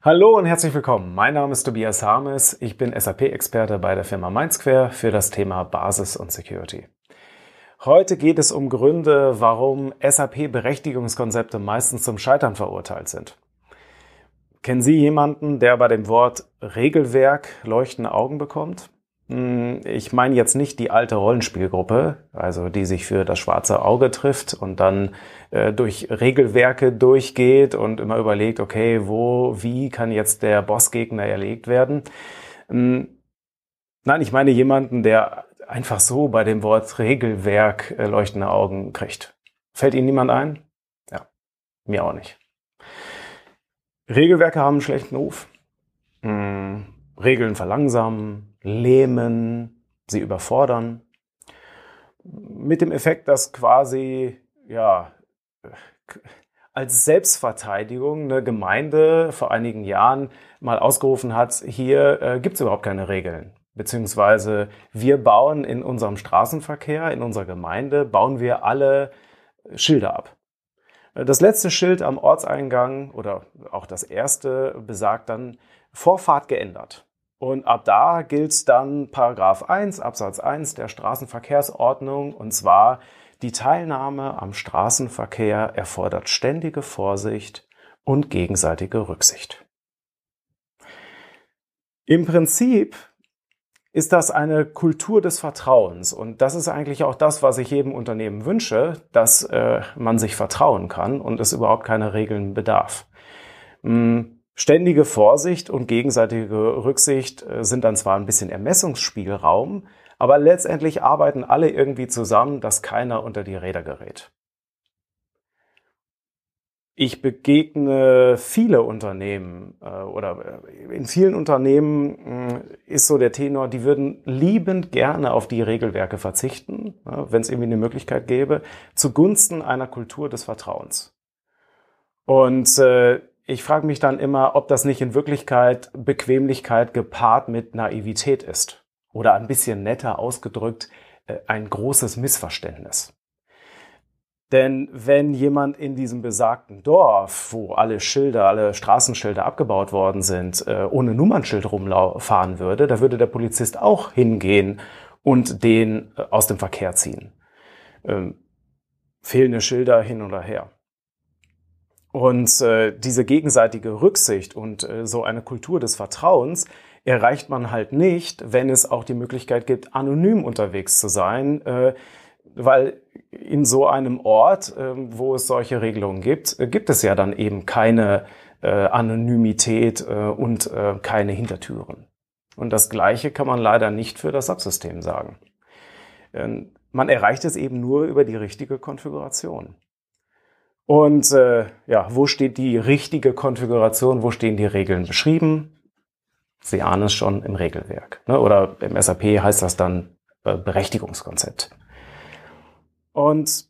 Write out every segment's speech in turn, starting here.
Hallo und herzlich willkommen. Mein Name ist Tobias Harmes. Ich bin SAP-Experte bei der Firma Mindsquare für das Thema Basis und Security. Heute geht es um Gründe, warum SAP-Berechtigungskonzepte meistens zum Scheitern verurteilt sind. Kennen Sie jemanden, der bei dem Wort Regelwerk leuchtende Augen bekommt? Hm, ich meine jetzt nicht die alte Rollenspielgruppe, also die sich für das schwarze Auge trifft und dann äh, durch Regelwerke durchgeht und immer überlegt, okay, wo, wie kann jetzt der Bossgegner erlegt werden. Hm, nein, ich meine jemanden, der einfach so bei dem Wort Regelwerk äh, leuchtende Augen kriegt. Fällt Ihnen niemand ein? Ja, mir auch nicht. Regelwerke haben einen schlechten Ruf. Hm, Regeln verlangsamen, lähmen, sie überfordern. Mit dem Effekt, dass quasi, ja, als Selbstverteidigung eine Gemeinde vor einigen Jahren mal ausgerufen hat, hier äh, gibt es überhaupt keine Regeln. Beziehungsweise wir bauen in unserem Straßenverkehr, in unserer Gemeinde, bauen wir alle Schilder ab. Das letzte Schild am Ortseingang oder auch das erste besagt dann Vorfahrt geändert. Und ab da gilt dann Paragraph 1 Absatz 1 der Straßenverkehrsordnung und zwar die Teilnahme am Straßenverkehr erfordert ständige Vorsicht und gegenseitige Rücksicht. Im Prinzip ist das eine Kultur des Vertrauens. Und das ist eigentlich auch das, was ich jedem Unternehmen wünsche, dass äh, man sich vertrauen kann und es überhaupt keine Regeln bedarf. Hm Ständige Vorsicht und gegenseitige Rücksicht äh, sind dann zwar ein bisschen Ermessungsspielraum, aber letztendlich arbeiten alle irgendwie zusammen, dass keiner unter die Räder gerät. Ich begegne viele Unternehmen äh, oder äh, in vielen Unternehmen ist so der Tenor, die würden liebend gerne auf die Regelwerke verzichten, wenn es irgendwie eine Möglichkeit gäbe, zugunsten einer Kultur des Vertrauens. Und ich frage mich dann immer, ob das nicht in Wirklichkeit Bequemlichkeit gepaart mit Naivität ist. Oder ein bisschen netter ausgedrückt, äh, ein großes Missverständnis. Denn wenn jemand in diesem besagten Dorf, wo alle Schilder, alle Straßenschilder abgebaut worden sind, äh, ohne Nummernschild rumfahren würde, da würde der Polizist auch hingehen und den äh, aus dem Verkehr ziehen. Ähm, fehlende Schilder hin oder her. Und äh, diese gegenseitige Rücksicht und äh, so eine Kultur des Vertrauens erreicht man halt nicht, wenn es auch die Möglichkeit gibt, anonym unterwegs zu sein, äh, weil in so einem Ort, äh, wo es solche Regelungen gibt, äh, gibt es ja dann eben keine äh, Anonymität äh, und äh, keine Hintertüren. Und das Gleiche kann man leider nicht für das Subsystem sagen. Äh, man erreicht es eben nur über die richtige Konfiguration. Und äh, ja, wo steht die richtige Konfiguration? Wo stehen die Regeln beschrieben? Sie ahnen es schon im Regelwerk. Ne? Oder im SAP heißt das dann äh, Berechtigungskonzept. Und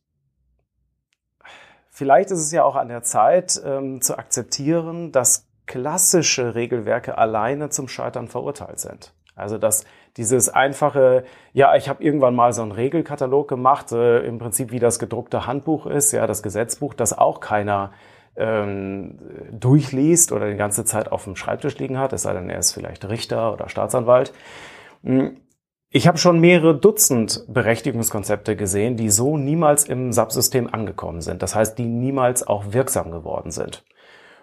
vielleicht ist es ja auch an der Zeit ähm, zu akzeptieren, dass klassische Regelwerke alleine zum Scheitern verurteilt sind. Also dass dieses einfache, ja, ich habe irgendwann mal so einen Regelkatalog gemacht, äh, im Prinzip wie das gedruckte Handbuch ist, ja, das Gesetzbuch, das auch keiner ähm, durchliest oder die ganze Zeit auf dem Schreibtisch liegen hat, es sei denn, er ist vielleicht Richter oder Staatsanwalt. Hm, ich habe schon mehrere Dutzend Berechtigungskonzepte gesehen, die so niemals im Subsystem angekommen sind. Das heißt, die niemals auch wirksam geworden sind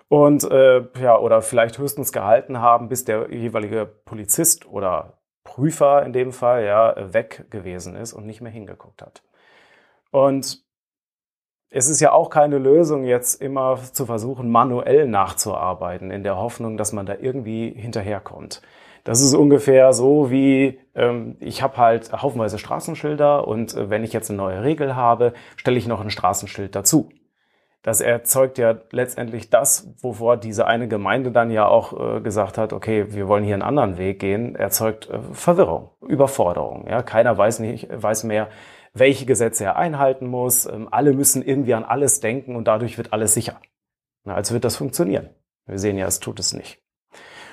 und äh, ja oder vielleicht höchstens gehalten haben, bis der jeweilige Polizist oder Prüfer in dem Fall ja weg gewesen ist und nicht mehr hingeguckt hat. Und es ist ja auch keine Lösung, jetzt immer zu versuchen, manuell nachzuarbeiten, in der Hoffnung, dass man da irgendwie hinterherkommt. Das ist ungefähr so wie, ähm, ich habe halt haufenweise Straßenschilder und äh, wenn ich jetzt eine neue Regel habe, stelle ich noch ein Straßenschild dazu das erzeugt ja letztendlich das, wovor diese eine Gemeinde dann ja auch äh, gesagt hat, okay, wir wollen hier einen anderen Weg gehen, erzeugt äh, Verwirrung, Überforderung. Ja, keiner weiß nicht, weiß mehr, welche Gesetze er einhalten muss. Ähm, alle müssen irgendwie an alles denken und dadurch wird alles sicher. Na, als wird das funktionieren. Wir sehen ja, es tut es nicht.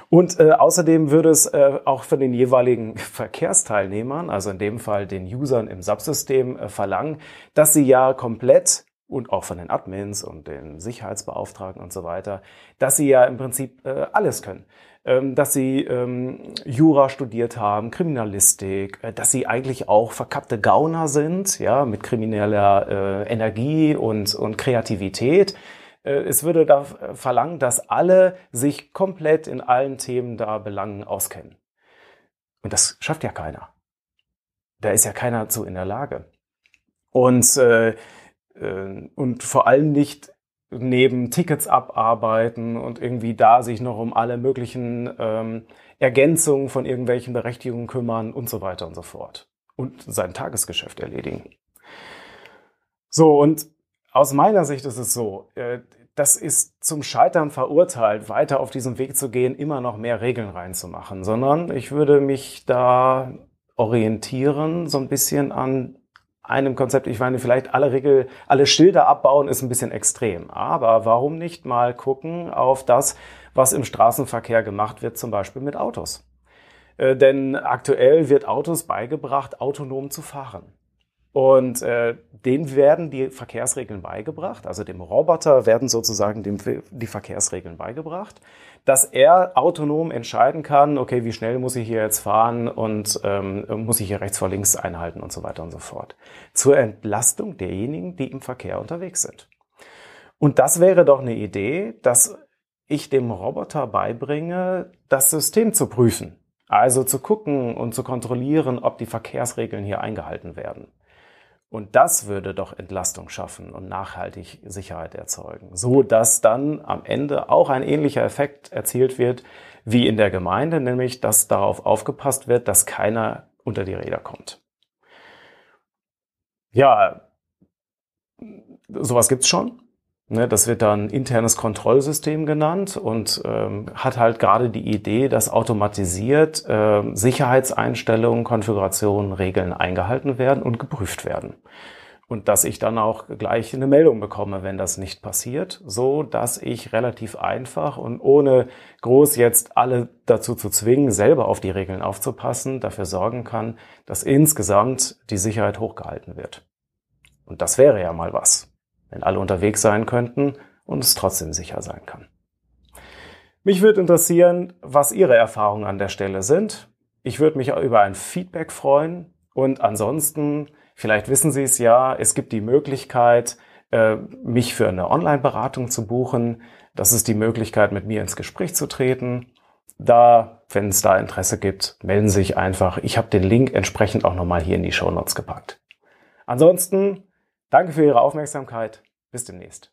Und äh, außerdem würde es äh, auch von den jeweiligen Verkehrsteilnehmern, also in dem Fall den Usern im Subsystem, äh, verlangen, dass sie ja komplett und auch von den Admins und den Sicherheitsbeauftragten und so weiter, dass sie ja im Prinzip äh, alles können. Ähm, dass sie ähm, Jura studiert haben, Kriminalistik, äh, dass sie eigentlich auch verkappte Gauner sind, ja, mit krimineller äh, Energie und, und Kreativität. Äh, es würde da verlangen, dass alle sich komplett in allen Themen da Belangen auskennen. Und das schafft ja keiner. Da ist ja keiner zu in der Lage. Und, äh, äh, und vor allem nicht neben Tickets abarbeiten und irgendwie da sich noch um alle möglichen ähm, Ergänzungen von irgendwelchen Berechtigungen kümmern und so weiter und so fort. Und sein Tagesgeschäft erledigen. So, und aus meiner Sicht ist es so, äh, das ist zum Scheitern verurteilt, weiter auf diesem Weg zu gehen, immer noch mehr Regeln reinzumachen, sondern ich würde mich da orientieren, so ein bisschen an einem Konzept, ich meine, vielleicht alle Regel, alle Schilder abbauen ist ein bisschen extrem. Aber warum nicht mal gucken auf das, was im Straßenverkehr gemacht wird, zum Beispiel mit Autos? Äh, denn aktuell wird Autos beigebracht, autonom zu fahren. Und äh, denen werden die Verkehrsregeln beigebracht, also dem Roboter werden sozusagen dem, die Verkehrsregeln beigebracht, dass er autonom entscheiden kann, okay, wie schnell muss ich hier jetzt fahren und ähm, muss ich hier rechts vor links einhalten und so weiter und so fort. Zur Entlastung derjenigen, die im Verkehr unterwegs sind. Und das wäre doch eine Idee, dass ich dem Roboter beibringe, das System zu prüfen. Also zu gucken und zu kontrollieren, ob die Verkehrsregeln hier eingehalten werden. Und das würde doch Entlastung schaffen und nachhaltig Sicherheit erzeugen, so dass dann am Ende auch ein ähnlicher Effekt erzielt wird wie in der Gemeinde, nämlich dass darauf aufgepasst wird, dass keiner unter die Räder kommt. Ja, sowas gibt's schon. Ne, das wird dann internes Kontrollsystem genannt und ähm, hat halt gerade die Idee, dass automatisiert äh, Sicherheitseinstellungen, Konfigurationen, Regeln eingehalten werden und geprüft werden. Und dass ich dann auch gleich eine Meldung bekomme, wenn das nicht passiert, so dass ich relativ einfach und ohne groß jetzt alle dazu zu zwingen, selber auf die Regeln aufzupassen, dafür sorgen kann, dass insgesamt die Sicherheit hochgehalten wird. Und das wäre ja mal was wenn alle unterwegs sein könnten und es trotzdem sicher sein kann. Mich würde interessieren, was Ihre Erfahrungen an der Stelle sind. Ich würde mich über ein Feedback freuen und ansonsten, vielleicht wissen Sie es ja, es gibt die Möglichkeit, äh, mich für eine Online-Beratung zu buchen. Das ist die Möglichkeit, mit mir ins Gespräch zu treten. Da, wenn es da Interesse gibt, melden Sie sich einfach. Ich habe den Link entsprechend auch nochmal hier in die Show Notes gepackt. Ansonsten Danke für Ihre Aufmerksamkeit. Bis demnächst.